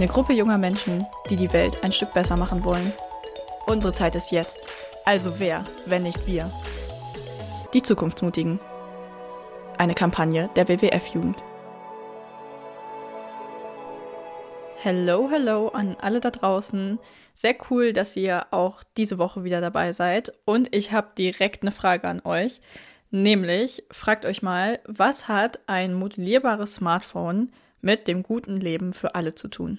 Eine Gruppe junger Menschen, die die Welt ein Stück besser machen wollen. Unsere Zeit ist jetzt. Also wer, wenn nicht wir? Die Zukunftsmutigen. Eine Kampagne der WWF-Jugend. Hello, hello an alle da draußen. Sehr cool, dass ihr auch diese Woche wieder dabei seid. Und ich habe direkt eine Frage an euch. Nämlich, fragt euch mal, was hat ein modellierbares Smartphone mit dem guten Leben für alle zu tun?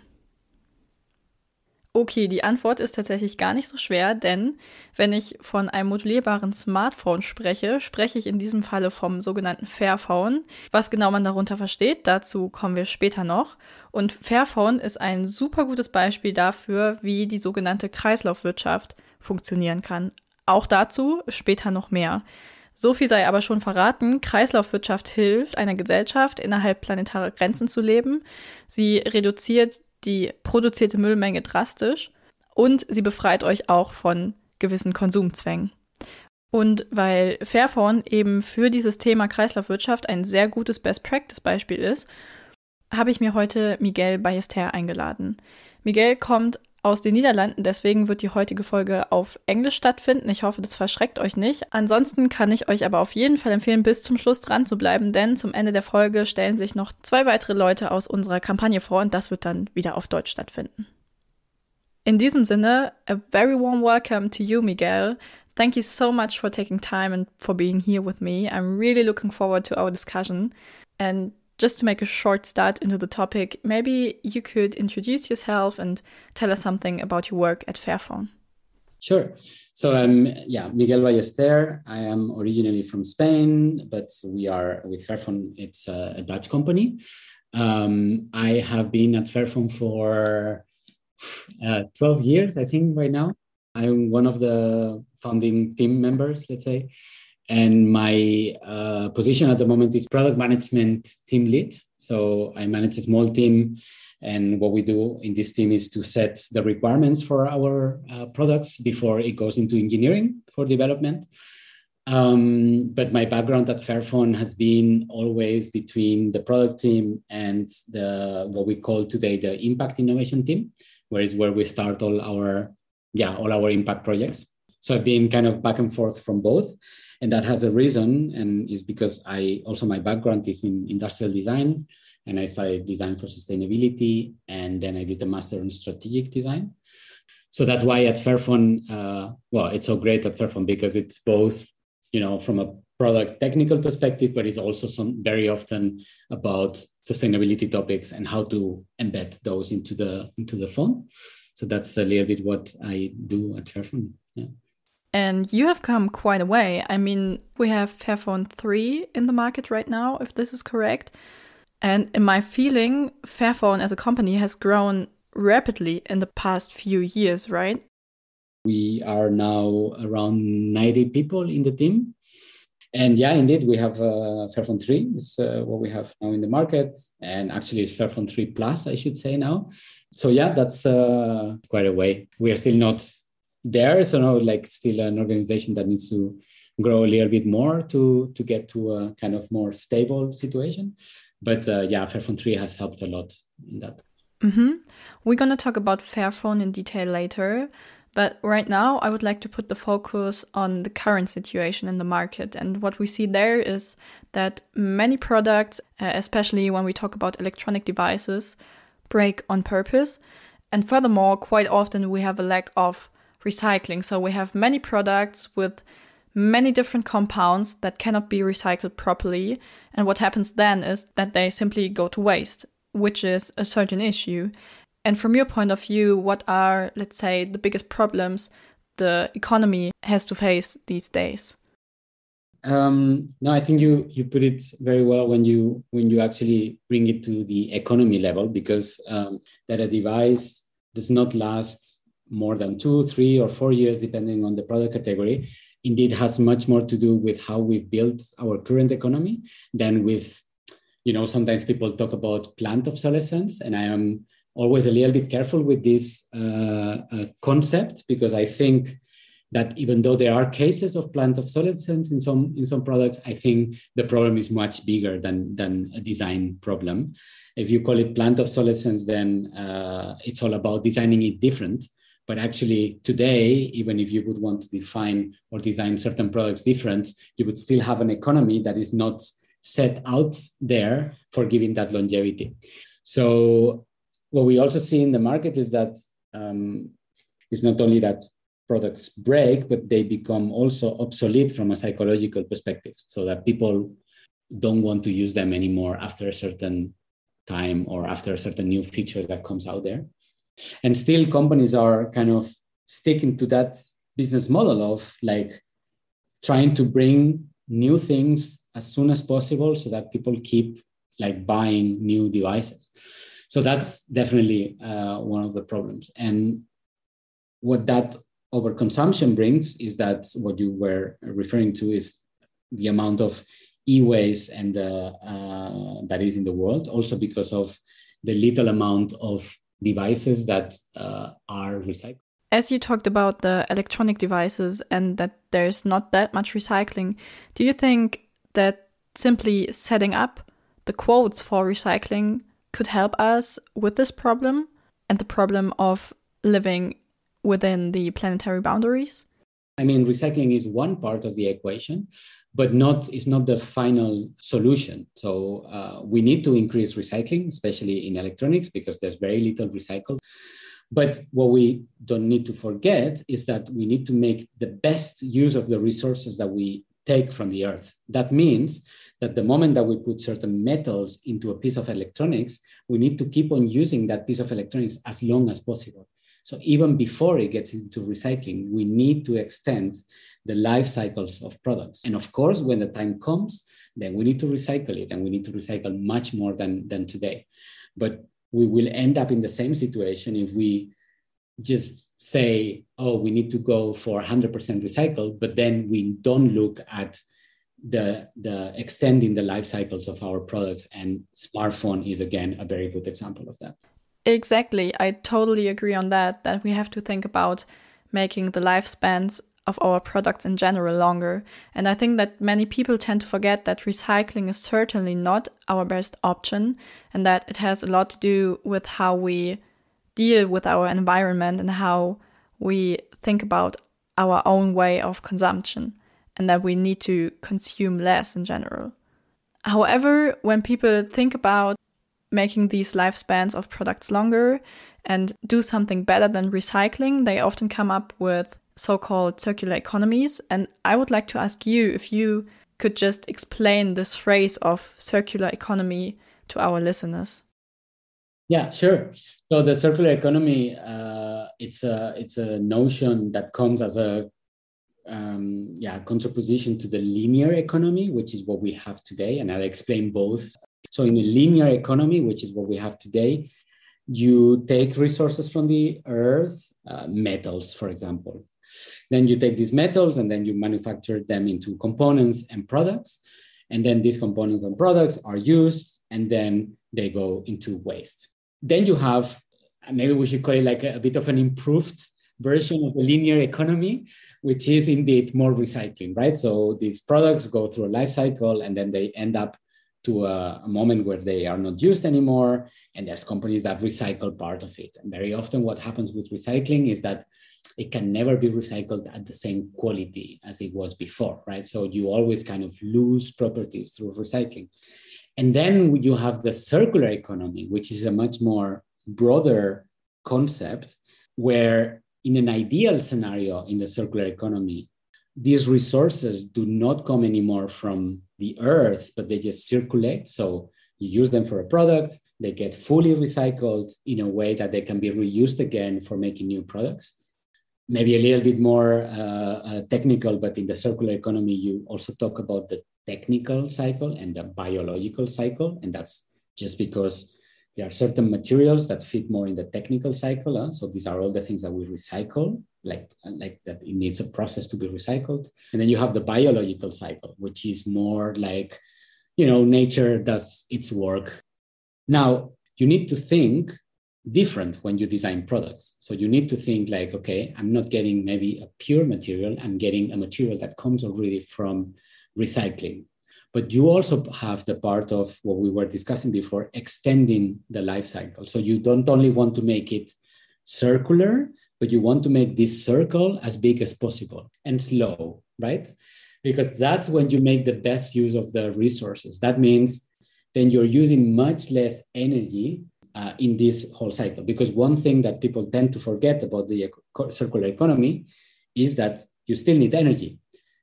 Okay, die Antwort ist tatsächlich gar nicht so schwer, denn wenn ich von einem modulierbaren Smartphone spreche, spreche ich in diesem Falle vom sogenannten Fairphone. Was genau man darunter versteht, dazu kommen wir später noch. Und Fairphone ist ein super gutes Beispiel dafür, wie die sogenannte Kreislaufwirtschaft funktionieren kann. Auch dazu später noch mehr. So viel sei aber schon verraten. Kreislaufwirtschaft hilft einer Gesellschaft, innerhalb planetarer Grenzen zu leben. Sie reduziert die produzierte Müllmenge drastisch und sie befreit euch auch von gewissen Konsumzwängen. Und weil Fairphone eben für dieses Thema Kreislaufwirtschaft ein sehr gutes Best-Practice-Beispiel ist, habe ich mir heute Miguel Ballester eingeladen. Miguel kommt aus den Niederlanden. Deswegen wird die heutige Folge auf Englisch stattfinden. Ich hoffe, das verschreckt euch nicht. Ansonsten kann ich euch aber auf jeden Fall empfehlen, bis zum Schluss dran zu bleiben, denn zum Ende der Folge stellen sich noch zwei weitere Leute aus unserer Kampagne vor und das wird dann wieder auf Deutsch stattfinden. In diesem Sinne, a very warm welcome to you, Miguel. Thank you so much for taking time and for being here with me. I'm really looking forward to our discussion. And just to make a short start into the topic, maybe you could introduce yourself and tell us something about your work at Fairphone. Sure. So I'm um, yeah Miguel Ballester. I am originally from Spain, but we are with Fairphone. It's a, a Dutch company. Um, I have been at Fairphone for uh, 12 years, I think, right now. I'm one of the founding team members, let's say. And my uh, position at the moment is product management team lead. So I manage a small team. And what we do in this team is to set the requirements for our uh, products before it goes into engineering for development. Um, but my background at Fairphone has been always between the product team and the what we call today the impact innovation team, where is where we start all our yeah all our impact projects. So I've been kind of back and forth from both and that has a reason and is because i also my background is in industrial design and i studied design for sustainability and then i did a master in strategic design. So that's why at fairphone uh, well it's so great at fairphone because it's both you know from a product technical perspective but it's also some very often about sustainability topics and how to embed those into the into the phone. So that's a little bit what i do at fairphone yeah and you have come quite a way. I mean, we have Fairphone 3 in the market right now, if this is correct. And in my feeling, Fairphone as a company has grown rapidly in the past few years, right? We are now around 90 people in the team. And yeah, indeed, we have uh, Fairphone 3 is uh, what we have now in the market. And actually, it's Fairphone 3 Plus, I should say now. So yeah, that's uh, quite a way. We are still not there. So now, like, still an organization that needs to grow a little bit more to to get to a kind of more stable situation. But uh, yeah, Fairphone 3 has helped a lot in that. Mm-hmm. We're going to talk about Fairphone in detail later. But right now, I would like to put the focus on the current situation in the market. And what we see there is that many products, uh, especially when we talk about electronic devices, break on purpose. And furthermore, quite often we have a lack of recycling. So we have many products with many different compounds that cannot be recycled properly. And what happens then is that they simply go to waste, which is a certain issue. And from your point of view, what are, let's say, the biggest problems the economy has to face these days? Um, no, I think you you put it very well when you when you actually bring it to the economy level because um, that a device does not last more than two, three, or four years, depending on the product category. Indeed, has much more to do with how we've built our current economy than with, you know, sometimes people talk about planned obsolescence, and I am always a little bit careful with this uh, uh, concept because I think that even though there are cases of planned obsolescence in some in some products, I think the problem is much bigger than than a design problem. If you call it planned obsolescence, then uh, it's all about designing it different. But actually, today, even if you would want to define or design certain products different, you would still have an economy that is not set out there for giving that longevity. So, what we also see in the market is that um, it's not only that products break, but they become also obsolete from a psychological perspective, so that people don't want to use them anymore after a certain time or after a certain new feature that comes out there. And still, companies are kind of sticking to that business model of like trying to bring new things as soon as possible so that people keep like buying new devices. So that's definitely uh, one of the problems. And what that overconsumption brings is that what you were referring to is the amount of e-waste and uh, uh, that is in the world also because of the little amount of devices that uh, are recycled as you talked about the electronic devices and that there's not that much recycling do you think that simply setting up the quotes for recycling could help us with this problem and the problem of living within the planetary boundaries? I mean, recycling is one part of the equation, but not is not the final solution. So uh, we need to increase recycling, especially in electronics, because there's very little recycled. But what we don't need to forget is that we need to make the best use of the resources that we take from the earth. That means that the moment that we put certain metals into a piece of electronics, we need to keep on using that piece of electronics as long as possible. So even before it gets into recycling, we need to extend the life cycles of products. And of course, when the time comes, then we need to recycle it and we need to recycle much more than, than today. But we will end up in the same situation if we just say, oh, we need to go for 100% recycled, but then we don't look at the, the extending the life cycles of our products. And smartphone is, again, a very good example of that. Exactly. I totally agree on that, that we have to think about making the lifespans of our products in general longer. And I think that many people tend to forget that recycling is certainly not our best option and that it has a lot to do with how we deal with our environment and how we think about our own way of consumption and that we need to consume less in general. However, when people think about making these lifespans of products longer and do something better than recycling, they often come up with so called circular economies. And I would like to ask you if you could just explain this phrase of circular economy to our listeners. Yeah, sure. So the circular economy, uh, it's a it's a notion that comes as a um, yeah contraposition to the linear economy, which is what we have today, and I'll explain both so in a linear economy, which is what we have today, you take resources from the earth, uh, metals, for example. Then you take these metals and then you manufacture them into components and products. And then these components and products are used and then they go into waste. Then you have, maybe we should call it like a, a bit of an improved version of the linear economy, which is indeed more recycling, right? So these products go through a life cycle and then they end up to a, a, moment where they are not used anymore and there's companies that recycle part of it. And very often what happens with recycling is that it can never be recycled at the same quality as it was before right? So you always kind of lose properties through recycling. And then you have the circular economy which is a much more broader concept where in an ideal scenario in the circular economy these resources do not come anymore from the earth, but they just circulate. So you use them for a product, they get fully recycled in a way that they can be reused again for making new products. maybe a little bit more uh, uh, technical, but in the circular economy, you also talk about the technical cycle and the biological cycle. And that's just because there are certain materials that fit more in the technical cycle. Huh? So these are all the things that we recycle, like, like that it needs a process to be recycled. And then you have the biological cycle, which is more like, you know, nature does its work. Now, you need to think different when you design products. So you need to think like, okay, I'm not getting maybe a pure material, I'm getting a material that comes already from recycling. But you also have the part of what we were discussing before, extending the life cycle. So you don't only want to make it circular, but you want to make this circle as big as possible and slow, right? Because that's when you make the best use of the resources. That means then you're using much less energy uh, in this whole cycle. Because one thing that people tend to forget about the circular economy is that you still need energy.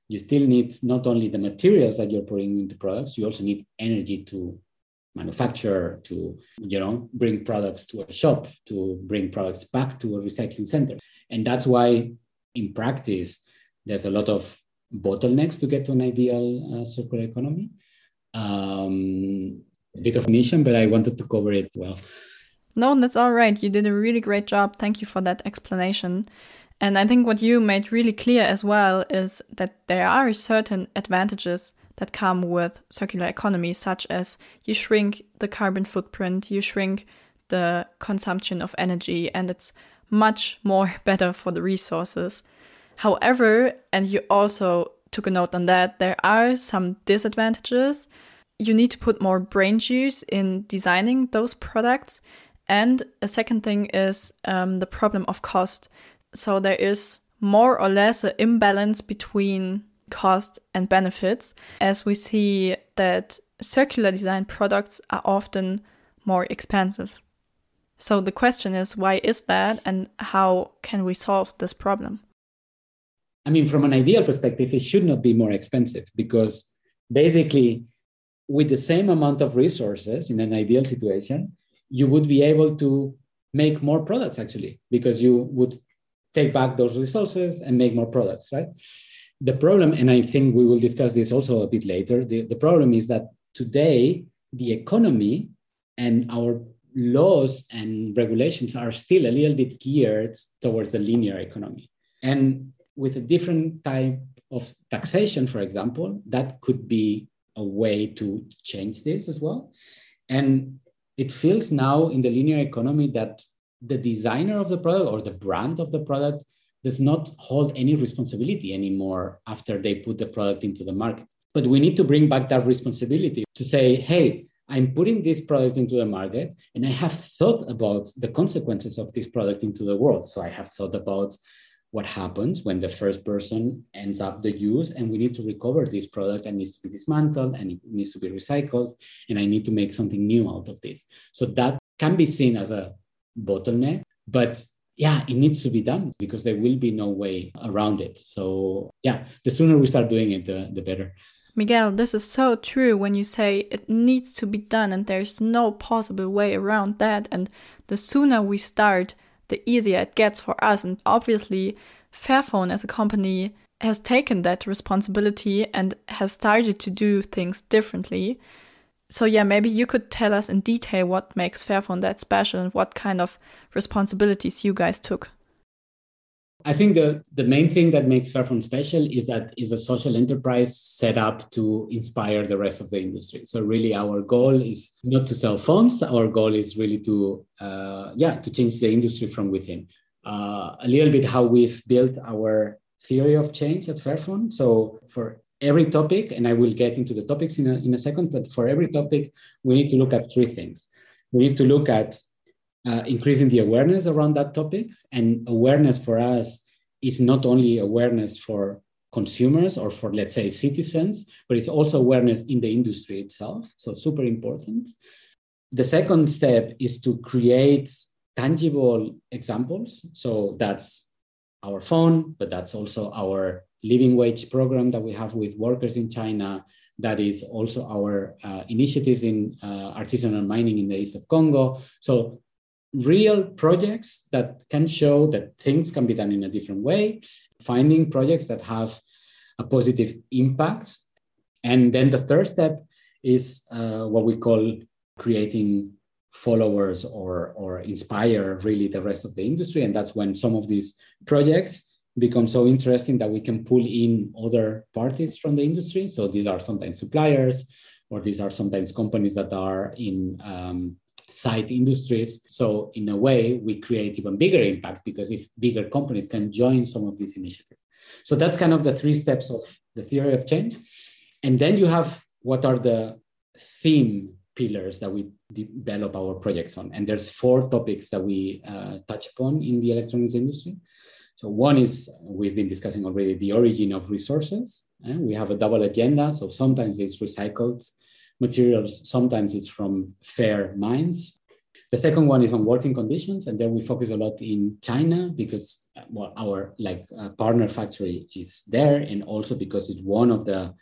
You still need not only the materials that you're putting into products, you also need energy to manufacture, to you know bring products to a shop, to bring products back to a recycling center. And that's why in practice, there's a lot of bottlenecks to get to an ideal uh, circular economy. Um, a bit of niche, but I wanted to cover it well. No, that's all right. You did a really great job. Thank you for that explanation. And I think what you made really clear as well is that there are certain advantages that come with circular economy, such as you shrink the carbon footprint, you shrink the consumption of energy, and it's much more better for the resources. However, and you also took a note on that, there are some disadvantages you need to put more brain juice in designing those products. And a second thing is um, the problem of cost. So there is more or less an imbalance between cost and benefits, as we see that circular design products are often more expensive. So the question is, why is that, and how can we solve this problem? I mean, from an ideal perspective, it should not be more expensive because basically with the same amount of resources in an ideal situation, you would be able to make more products actually, because you would take back those resources and make more products, right? The problem, and I think we will discuss this also a bit later, the, the problem is that today the economy and our laws and regulations are still a little bit geared towards the linear economy. And with a different type of taxation, for example, that could be a way to change this as well. And it feels now in the linear economy that the designer of the product or the brand of the product does not hold any responsibility anymore after they put the product into the market. But we need to bring back that responsibility to say, hey, I'm putting this product into the market and I have thought about the consequences of this product into the world. So I have thought about what happens when the first person ends up the use and we need to recover this product and needs to be dismantled and it needs to be recycled and i need to make something new out of this so that can be seen as a bottleneck but yeah it needs to be done because there will be no way around it so yeah the sooner we start doing it the, the better Miguel, this is so true when you say it needs to be done and there's no possible way around that. And the sooner we start, the easier it gets for us. And obviously, Fairphone as a company has taken that responsibility and has started to do things differently. So, yeah, maybe you could tell us in detail what makes Fairphone that special and what kind of responsibilities you guys took. I think the, the main thing that makes Fairphone special is that is a social enterprise set up to inspire the rest of the industry. So really, our goal is not to sell phones. Our goal is really to uh, yeah to change the industry from within. Uh, a little bit how we've built our theory of change at Fairphone. So for every topic, and I will get into the topics in a, in a second, but for every topic, we need to look at three things. We need to look at uh, increasing the awareness around that topic. And awareness for us is not only awareness for consumers or for, let's say, citizens, but it's also awareness in the industry itself. So, super important. The second step is to create tangible examples. So, that's our phone, but that's also our living wage program that we have with workers in China. That is also our uh, initiatives in uh, artisanal mining in the east of Congo. So real projects that can show that things can be done in a different way, finding projects that have a positive impact. And then the third step is uh, what we call creating followers or, or inspire really the rest of the industry. And that's when some of these projects become so interesting that we can pull in other parties from the industry. So these are sometimes suppliers, or these are sometimes companies that are in um, side industries. So in a way, we create even bigger impact because if bigger companies can join some of these initiatives. So that's kind of the three steps of the theory of change. And then you have what are the theme pillars that we develop our projects on. And there's four topics that we uh, touch upon in the electronics industry. So one is we've been discussing already the origin of resources. And we have a double agenda. So sometimes it's recycled materials, sometimes it's from fair mines. The second one is on working conditions, and there we focus a lot in China because well, our like uh, partner factory is there, and also because it's one of the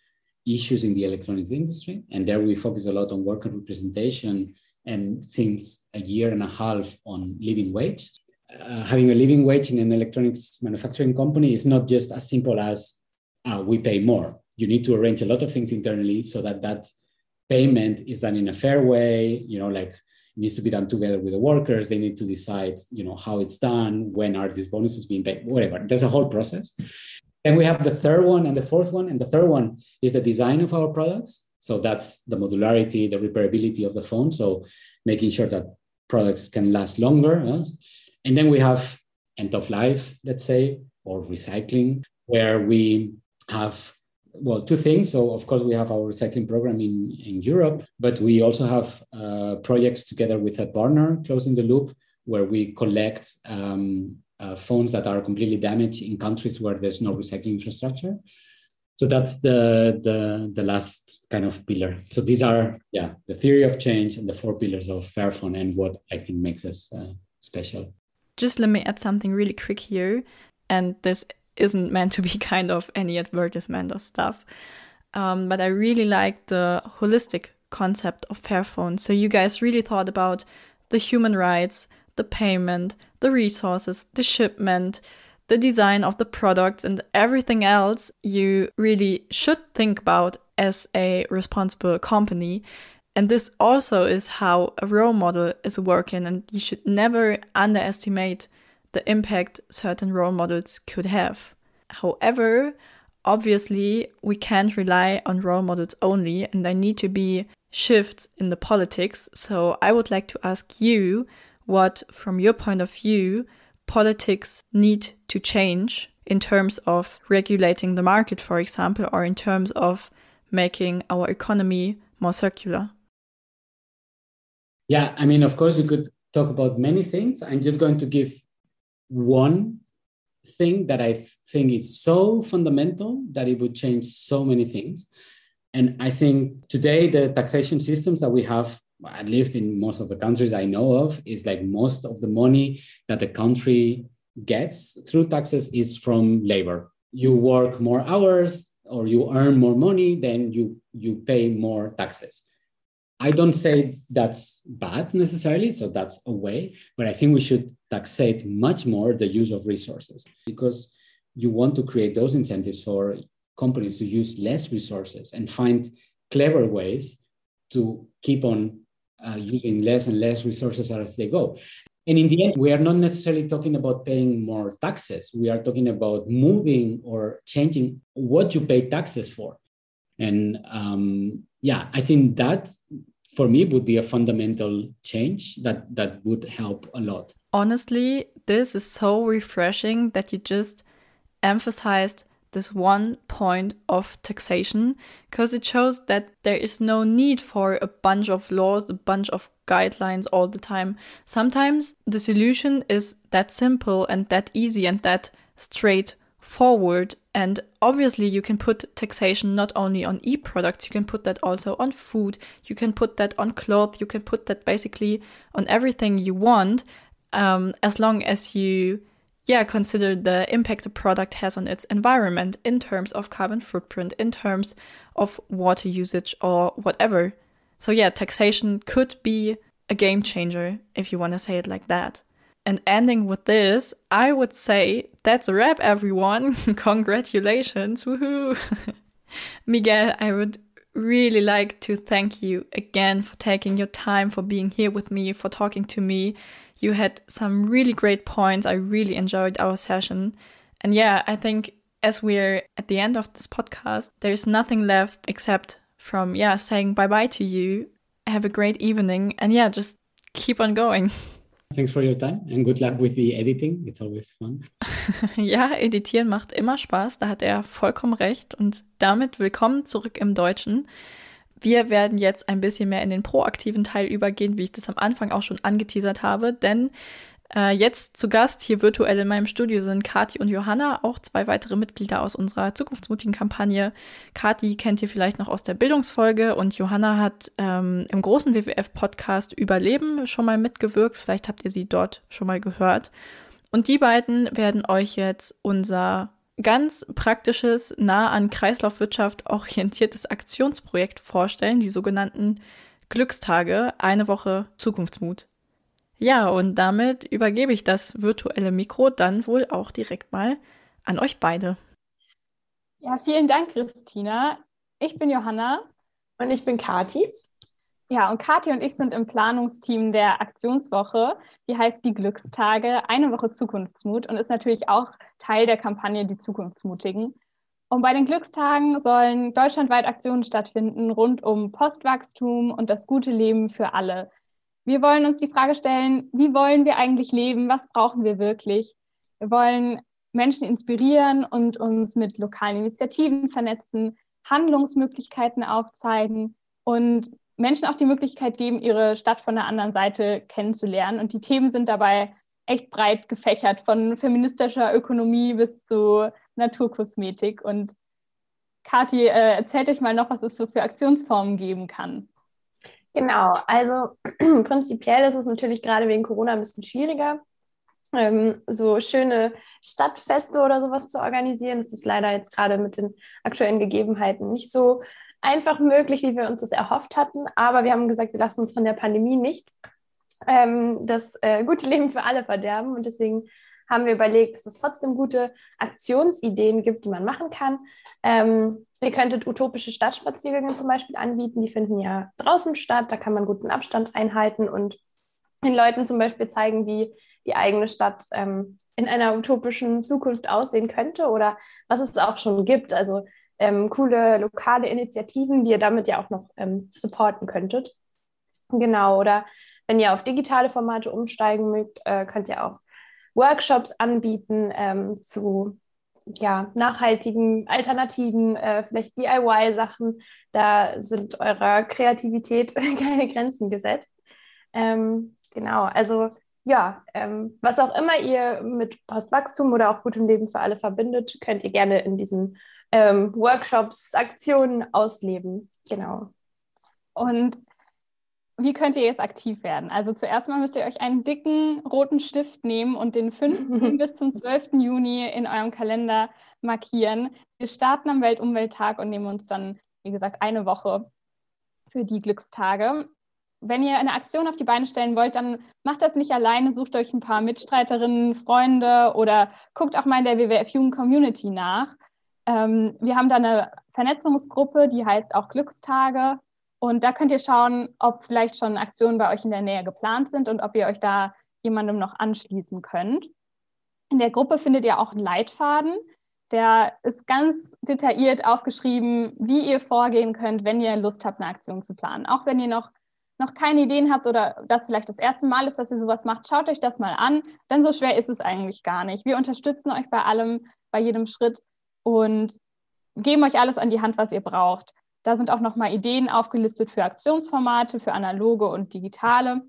issues in the electronics industry. And there we focus a lot on worker representation and since a year and a half on living wage. Uh, having a living wage in an electronics manufacturing company is not just as simple as uh, we pay more. You need to arrange a lot of things internally so that that payment is done in a fair way. You know, like it needs to be done together with the workers. They need to decide, you know, how it's done, when are these bonuses being paid, whatever. There's a whole process. Then we have the third one and the fourth one. And the third one is the design of our products. So that's the modularity, the repairability of the phone. So making sure that products can last longer. Uh? And then we have end of life, let's say, or recycling, where we have well two things so of course we have our recycling program in, in europe but we also have uh, projects together with a partner closing the loop where we collect um, uh, phones that are completely damaged in countries where there's no recycling infrastructure. So that's the, the, the last kind of pillar. So these are, yeah, the theory of change and the four pillars of Fairphone and what I think makes us uh, special. Just let me add something really quick here. And this isn't meant to be kind of any advertisement or stuff. Um, but I really like the holistic concept of Fairphone. So you guys really thought about the human rights, the payment, the resources, the shipment, the design of the products, and everything else you really should think about as a responsible company. And this also is how a role model is working, and you should never underestimate the impact certain role models could have. However, obviously, we can't rely on role models only, and there need to be shifts in the politics. So, I would like to ask you what, from your point of view, politics need to change in terms of regulating the market, for example, or in terms of making our economy more circular? Yeah, I mean, of course, we could talk about many things. I'm just going to give one thing that I think is so fundamental that it would change so many things. And I think today the taxation systems that we have at least in most of the countries I know of, is like most of the money that the country gets through taxes is from labor. You work more hours or you earn more money, then you you pay more taxes. I don't say that's bad necessarily, so that's a way, but I think we should taxate much more the use of resources because you want to create those incentives for companies to use less resources and find clever ways to keep on uh, using less and less resources as they go. And in the end, we are not necessarily talking about paying more taxes. We are talking about moving or changing what you pay taxes for. And um, yeah, I think that for me would be a fundamental change that that would help a lot. Honestly, this is so refreshing that you just emphasized this one point of taxation because it shows that there is no need for a bunch of laws, a bunch of guidelines all the time. Sometimes the solution is that simple and that easy and that straightforward. And obviously, you can put taxation not only on e products, you can put that also on food, you can put that on clothes, you can put that basically on everything you want, um, as long as you yeah, consider the impact a product has on its environment in terms of carbon footprint, in terms of water usage or whatever. So yeah, taxation could be a game changer, if you want to say it like that. And ending with this, I would say that's a wrap, everyone. Congratulations. Woohoo. Miguel, I would really like to thank you again for taking your time, for being here with me, for talking to me. You had some really great points. I really enjoyed our session. And yeah, I think as we're at the end of this podcast, there's nothing left except from, yeah, saying bye bye to you. Have a great evening. And yeah, just keep on going. Thanks for your time and good luck with the editing. It's always fun. ja, editieren macht immer Spaß. Da hat er vollkommen recht. Und damit willkommen zurück im Deutschen. Wir werden jetzt ein bisschen mehr in den proaktiven Teil übergehen, wie ich das am Anfang auch schon angeteasert habe, denn äh, jetzt zu Gast hier virtuell in meinem Studio sind Kati und Johanna, auch zwei weitere Mitglieder aus unserer zukunftsmutigen Kampagne. Kati kennt ihr vielleicht noch aus der Bildungsfolge und Johanna hat ähm, im großen WWF-Podcast Überleben schon mal mitgewirkt. Vielleicht habt ihr sie dort schon mal gehört. Und die beiden werden euch jetzt unser ganz praktisches, nah an Kreislaufwirtschaft orientiertes Aktionsprojekt vorstellen, die sogenannten Glückstage, eine Woche Zukunftsmut. Ja, und damit übergebe ich das virtuelle Mikro dann wohl auch direkt mal an euch beide. Ja, vielen Dank, Christina. Ich bin Johanna. Und ich bin Kati. Ja, und Kathi und ich sind im Planungsteam der Aktionswoche. Die heißt die Glückstage, eine Woche Zukunftsmut und ist natürlich auch Teil der Kampagne Die Zukunftsmutigen. Und bei den Glückstagen sollen deutschlandweit Aktionen stattfinden rund um Postwachstum und das gute Leben für alle. Wir wollen uns die Frage stellen, wie wollen wir eigentlich leben? Was brauchen wir wirklich? Wir wollen Menschen inspirieren und uns mit lokalen Initiativen vernetzen, Handlungsmöglichkeiten aufzeigen und Menschen auch die Möglichkeit geben, ihre Stadt von der anderen Seite kennenzulernen. Und die Themen sind dabei echt breit gefächert, von feministischer Ökonomie bis zu Naturkosmetik. Und Kathi, äh, erzählt euch mal noch, was es so für Aktionsformen geben kann. Genau, also prinzipiell ist es natürlich gerade wegen Corona ein bisschen schwieriger, ähm, so schöne Stadtfeste oder sowas zu organisieren. Das ist leider jetzt gerade mit den aktuellen Gegebenheiten nicht so einfach möglich, wie wir uns das erhofft hatten. Aber wir haben gesagt, wir lassen uns von der Pandemie nicht ähm, das äh, gute Leben für alle verderben. Und deswegen haben wir überlegt, dass es trotzdem gute Aktionsideen gibt, die man machen kann. Ähm, ihr könntet utopische Stadtspaziergänge zum Beispiel anbieten. Die finden ja draußen statt. Da kann man guten Abstand einhalten und den Leuten zum Beispiel zeigen, wie die eigene Stadt ähm, in einer utopischen Zukunft aussehen könnte oder was es auch schon gibt. Also ähm, coole lokale Initiativen, die ihr damit ja auch noch ähm, supporten könntet. Genau, oder wenn ihr auf digitale Formate umsteigen mögt, äh, könnt ihr auch Workshops anbieten ähm, zu ja, nachhaltigen Alternativen, äh, vielleicht DIY-Sachen. Da sind eurer Kreativität keine Grenzen gesetzt. Ähm, genau, also ja, ähm, was auch immer ihr mit Postwachstum oder auch gutem Leben für alle verbindet, könnt ihr gerne in diesen ähm, Workshops, Aktionen ausleben. Genau. Und wie könnt ihr jetzt aktiv werden? Also zuerst mal müsst ihr euch einen dicken roten Stift nehmen und den 5. bis zum 12. Juni in eurem Kalender markieren. Wir starten am Weltumwelttag und nehmen uns dann, wie gesagt, eine Woche für die Glückstage. Wenn ihr eine Aktion auf die Beine stellen wollt, dann macht das nicht alleine, sucht euch ein paar Mitstreiterinnen, Freunde oder guckt auch mal in der WWF Jugend Community nach. Ähm, wir haben da eine Vernetzungsgruppe, die heißt auch Glückstage. Und da könnt ihr schauen, ob vielleicht schon Aktionen bei euch in der Nähe geplant sind und ob ihr euch da jemandem noch anschließen könnt. In der Gruppe findet ihr auch einen Leitfaden. Der ist ganz detailliert aufgeschrieben, wie ihr vorgehen könnt, wenn ihr Lust habt, eine Aktion zu planen. Auch wenn ihr noch, noch keine Ideen habt oder das vielleicht das erste Mal ist, dass ihr sowas macht, schaut euch das mal an, denn so schwer ist es eigentlich gar nicht. Wir unterstützen euch bei allem, bei jedem Schritt und geben euch alles an die Hand, was ihr braucht. Da sind auch nochmal Ideen aufgelistet für Aktionsformate, für analoge und digitale,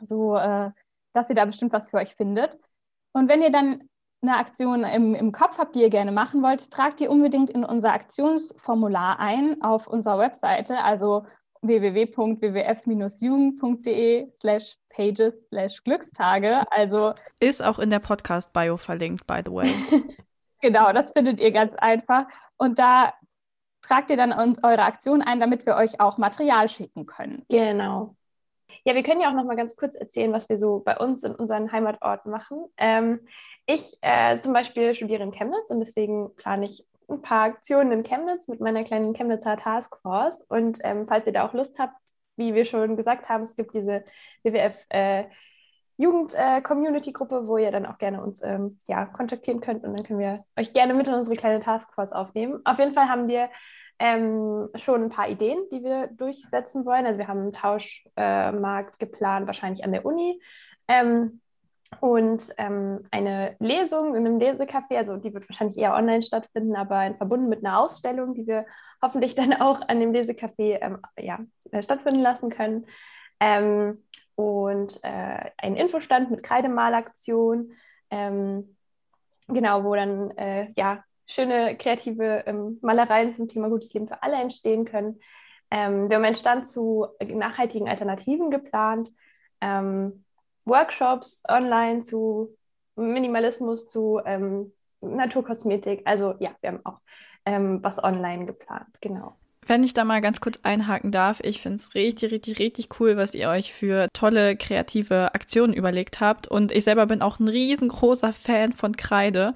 so äh, dass ihr da bestimmt was für euch findet. Und wenn ihr dann eine Aktion im, im Kopf habt, die ihr gerne machen wollt, tragt ihr unbedingt in unser Aktionsformular ein auf unserer Webseite, also www.wwf-jugend.de slash pages slash Glückstage. Also ist auch in der Podcast-Bio verlinkt, by the way. Genau, das findet ihr ganz einfach. Und da tragt ihr dann eure Aktion ein, damit wir euch auch Material schicken können. Genau. Ja, wir können ja auch noch mal ganz kurz erzählen, was wir so bei uns in unseren Heimatorten machen. Ähm, ich äh, zum Beispiel studiere in Chemnitz und deswegen plane ich ein paar Aktionen in Chemnitz mit meiner kleinen Chemnitzer Taskforce. Und ähm, falls ihr da auch Lust habt, wie wir schon gesagt haben, es gibt diese WWF äh, Jugend-Community-Gruppe, äh, wo ihr dann auch gerne uns ähm, ja, kontaktieren könnt und dann können wir euch gerne mit in unsere kleine Taskforce aufnehmen. Auf jeden Fall haben wir ähm, schon ein paar Ideen, die wir durchsetzen wollen. Also wir haben einen Tauschmarkt äh, geplant, wahrscheinlich an der Uni. Ähm, und ähm, eine Lesung in einem Lesecafé, also die wird wahrscheinlich eher online stattfinden, aber verbunden mit einer Ausstellung, die wir hoffentlich dann auch an dem Lesecafé ähm, ja, äh, stattfinden lassen können. Ähm, und äh, ein Infostand mit Kreidemalaktion, ähm, genau, wo dann äh, ja, schöne kreative ähm, Malereien zum Thema gutes Leben für alle entstehen können. Ähm, wir haben einen Stand zu nachhaltigen Alternativen geplant, ähm, Workshops online zu Minimalismus, zu ähm, Naturkosmetik. Also ja, wir haben auch ähm, was online geplant, genau. Wenn ich da mal ganz kurz einhaken darf, ich finde es richtig, richtig, richtig cool, was ihr euch für tolle kreative Aktionen überlegt habt. Und ich selber bin auch ein riesengroßer Fan von Kreide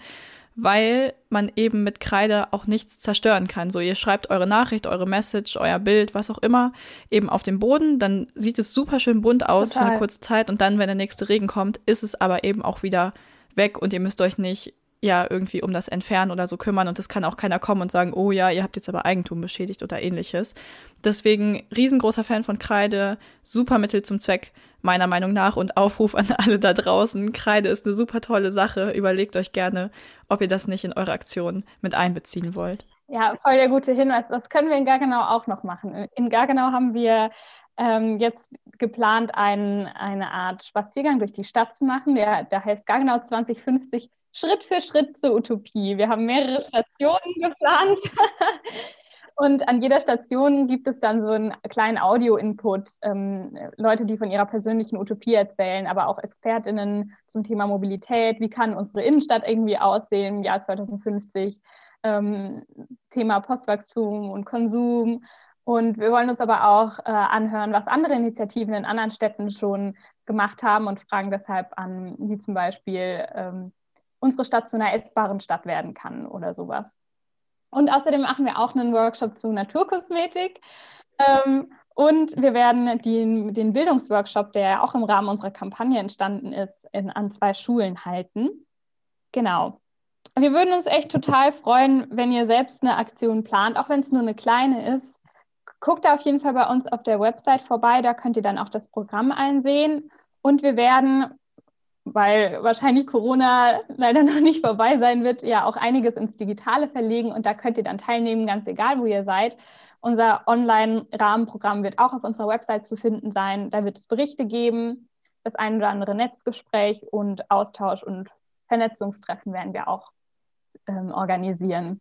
weil man eben mit Kreide auch nichts zerstören kann. So, ihr schreibt eure Nachricht, eure Message, euer Bild, was auch immer, eben auf dem Boden, dann sieht es super schön bunt aus Total. für eine kurze Zeit und dann, wenn der nächste Regen kommt, ist es aber eben auch wieder weg und ihr müsst euch nicht ja irgendwie um das Entfernen oder so kümmern und es kann auch keiner kommen und sagen, oh ja, ihr habt jetzt aber Eigentum beschädigt oder ähnliches. Deswegen riesengroßer Fan von Kreide, super Mittel zum Zweck meiner Meinung nach und Aufruf an alle da draußen. Kreide ist eine super tolle Sache. Überlegt euch gerne, ob ihr das nicht in eure Aktion mit einbeziehen wollt. Ja, voll der gute Hinweis. Das können wir in Gargenau auch noch machen. In Gargenau haben wir ähm, jetzt geplant, ein, eine Art Spaziergang durch die Stadt zu machen. Der, der heißt Gargenau 2050 Schritt für Schritt zur Utopie. Wir haben mehrere Stationen geplant. Und an jeder Station gibt es dann so einen kleinen Audio-Input, ähm, Leute, die von ihrer persönlichen Utopie erzählen, aber auch ExpertInnen zum Thema Mobilität. Wie kann unsere Innenstadt irgendwie aussehen im Jahr 2050? Ähm, Thema Postwachstum und Konsum. Und wir wollen uns aber auch äh, anhören, was andere Initiativen in anderen Städten schon gemacht haben und fragen deshalb an, wie zum Beispiel ähm, unsere Stadt zu einer essbaren Stadt werden kann oder sowas. Und außerdem machen wir auch einen Workshop zu Naturkosmetik. Ähm, und wir werden den, den Bildungsworkshop, der auch im Rahmen unserer Kampagne entstanden ist, in, an zwei Schulen halten. Genau. Wir würden uns echt total freuen, wenn ihr selbst eine Aktion plant, auch wenn es nur eine kleine ist. Guckt da auf jeden Fall bei uns auf der Website vorbei, da könnt ihr dann auch das Programm einsehen. Und wir werden weil wahrscheinlich Corona leider noch nicht vorbei sein wird, ja auch einiges ins Digitale verlegen und da könnt ihr dann teilnehmen, ganz egal, wo ihr seid. Unser Online-Rahmenprogramm wird auch auf unserer Website zu finden sein. Da wird es Berichte geben, das ein oder andere Netzgespräch und Austausch und Vernetzungstreffen werden wir auch ähm, organisieren.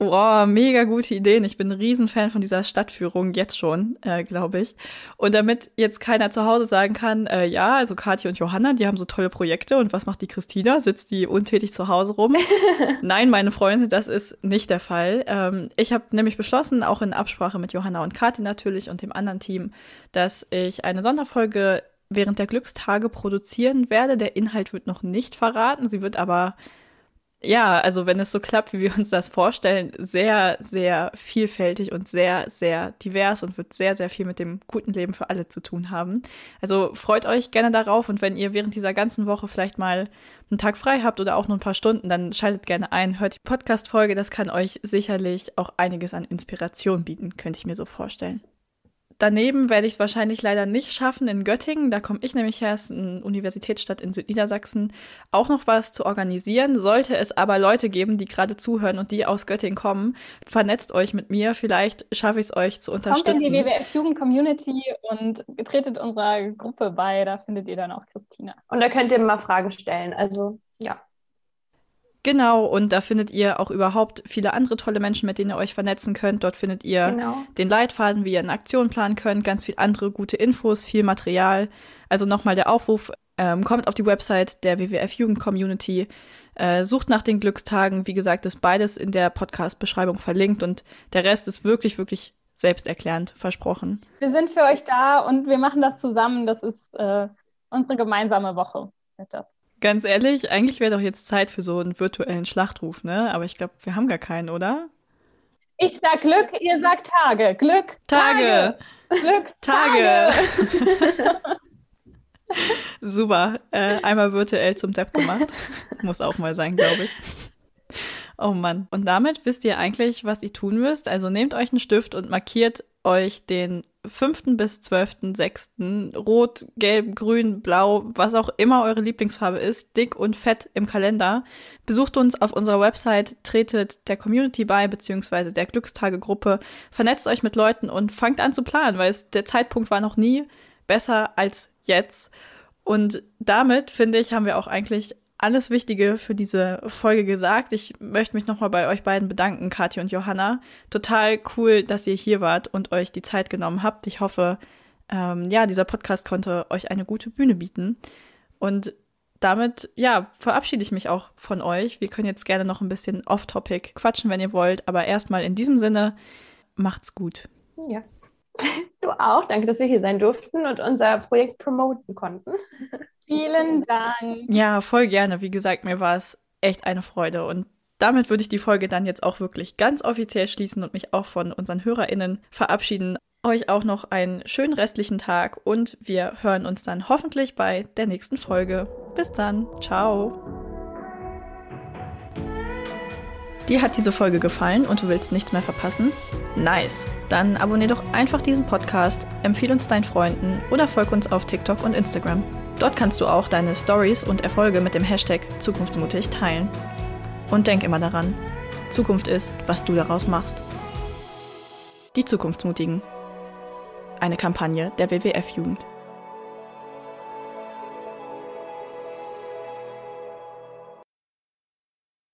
Boah, mega gute Ideen. Ich bin ein Riesenfan von dieser Stadtführung jetzt schon, äh, glaube ich. Und damit jetzt keiner zu Hause sagen kann, äh, ja, also Kathi und Johanna, die haben so tolle Projekte und was macht die Christina? Sitzt die untätig zu Hause rum? Nein, meine Freunde, das ist nicht der Fall. Ähm, ich habe nämlich beschlossen, auch in Absprache mit Johanna und Kathi natürlich und dem anderen Team, dass ich eine Sonderfolge während der Glückstage produzieren werde. Der Inhalt wird noch nicht verraten. Sie wird aber ja, also wenn es so klappt, wie wir uns das vorstellen, sehr, sehr vielfältig und sehr, sehr divers und wird sehr, sehr viel mit dem guten Leben für alle zu tun haben. Also freut euch gerne darauf und wenn ihr während dieser ganzen Woche vielleicht mal einen Tag frei habt oder auch nur ein paar Stunden, dann schaltet gerne ein, hört die Podcast-Folge, das kann euch sicherlich auch einiges an Inspiration bieten, könnte ich mir so vorstellen. Daneben werde ich es wahrscheinlich leider nicht schaffen, in Göttingen, da komme ich nämlich her, ist eine Universitätsstadt in Südniedersachsen, auch noch was zu organisieren. Sollte es aber Leute geben, die gerade zuhören und die aus Göttingen kommen, vernetzt euch mit mir, vielleicht schaffe ich es euch zu unterstützen. Kommt in die WWF Jugend Community und tretet unserer Gruppe bei, da findet ihr dann auch Christina. Und da könnt ihr mal Fragen stellen, also ja. Genau, und da findet ihr auch überhaupt viele andere tolle Menschen, mit denen ihr euch vernetzen könnt. Dort findet ihr genau. den Leitfaden, wie ihr eine Aktion planen könnt, ganz viel andere gute Infos, viel Material. Also nochmal der Aufruf, ähm, kommt auf die Website der WWF Jugend Community, äh, sucht nach den Glückstagen. Wie gesagt, ist beides in der Podcast-Beschreibung verlinkt und der Rest ist wirklich, wirklich selbsterklärend versprochen. Wir sind für euch da und wir machen das zusammen. Das ist äh, unsere gemeinsame Woche. Wird das. Ganz ehrlich, eigentlich wäre doch jetzt Zeit für so einen virtuellen Schlachtruf, ne? Aber ich glaube, wir haben gar keinen, oder? Ich sag Glück, ihr sagt Tage. Glück, Tage. Tage. Glückstage. Tage. Super. Äh, einmal virtuell zum Depp gemacht. Muss auch mal sein, glaube ich. Oh Mann. Und damit wisst ihr eigentlich, was ihr tun müsst. Also nehmt euch einen Stift und markiert euch den 5. bis 12.6. Rot, Gelb, Grün, Blau, was auch immer eure Lieblingsfarbe ist, dick und fett im Kalender. Besucht uns auf unserer Website, tretet der Community bei, beziehungsweise der Glückstagegruppe, vernetzt euch mit Leuten und fangt an zu planen, weil es, der Zeitpunkt war noch nie besser als jetzt. Und damit, finde ich, haben wir auch eigentlich alles Wichtige für diese Folge gesagt. Ich möchte mich nochmal bei euch beiden bedanken, Kathi und Johanna. Total cool, dass ihr hier wart und euch die Zeit genommen habt. Ich hoffe, ähm, ja, dieser Podcast konnte euch eine gute Bühne bieten. Und damit, ja, verabschiede ich mich auch von euch. Wir können jetzt gerne noch ein bisschen off-topic quatschen, wenn ihr wollt. Aber erstmal in diesem Sinne, macht's gut. Ja. Du auch. Danke, dass wir hier sein durften und unser Projekt promoten konnten. Vielen Dank. Ja, voll gerne. Wie gesagt, mir war es echt eine Freude. Und damit würde ich die Folge dann jetzt auch wirklich ganz offiziell schließen und mich auch von unseren HörerInnen verabschieden. Euch auch noch einen schönen restlichen Tag und wir hören uns dann hoffentlich bei der nächsten Folge. Bis dann. Ciao. Dir hat diese Folge gefallen und du willst nichts mehr verpassen? Nice! Dann abonnier doch einfach diesen Podcast, empfehle uns deinen Freunden oder folg uns auf TikTok und Instagram. Dort kannst du auch deine Stories und Erfolge mit dem Hashtag Zukunftsmutig teilen. Und denk immer daran, Zukunft ist, was du daraus machst. Die Zukunftsmutigen. Eine Kampagne der WWF-Jugend.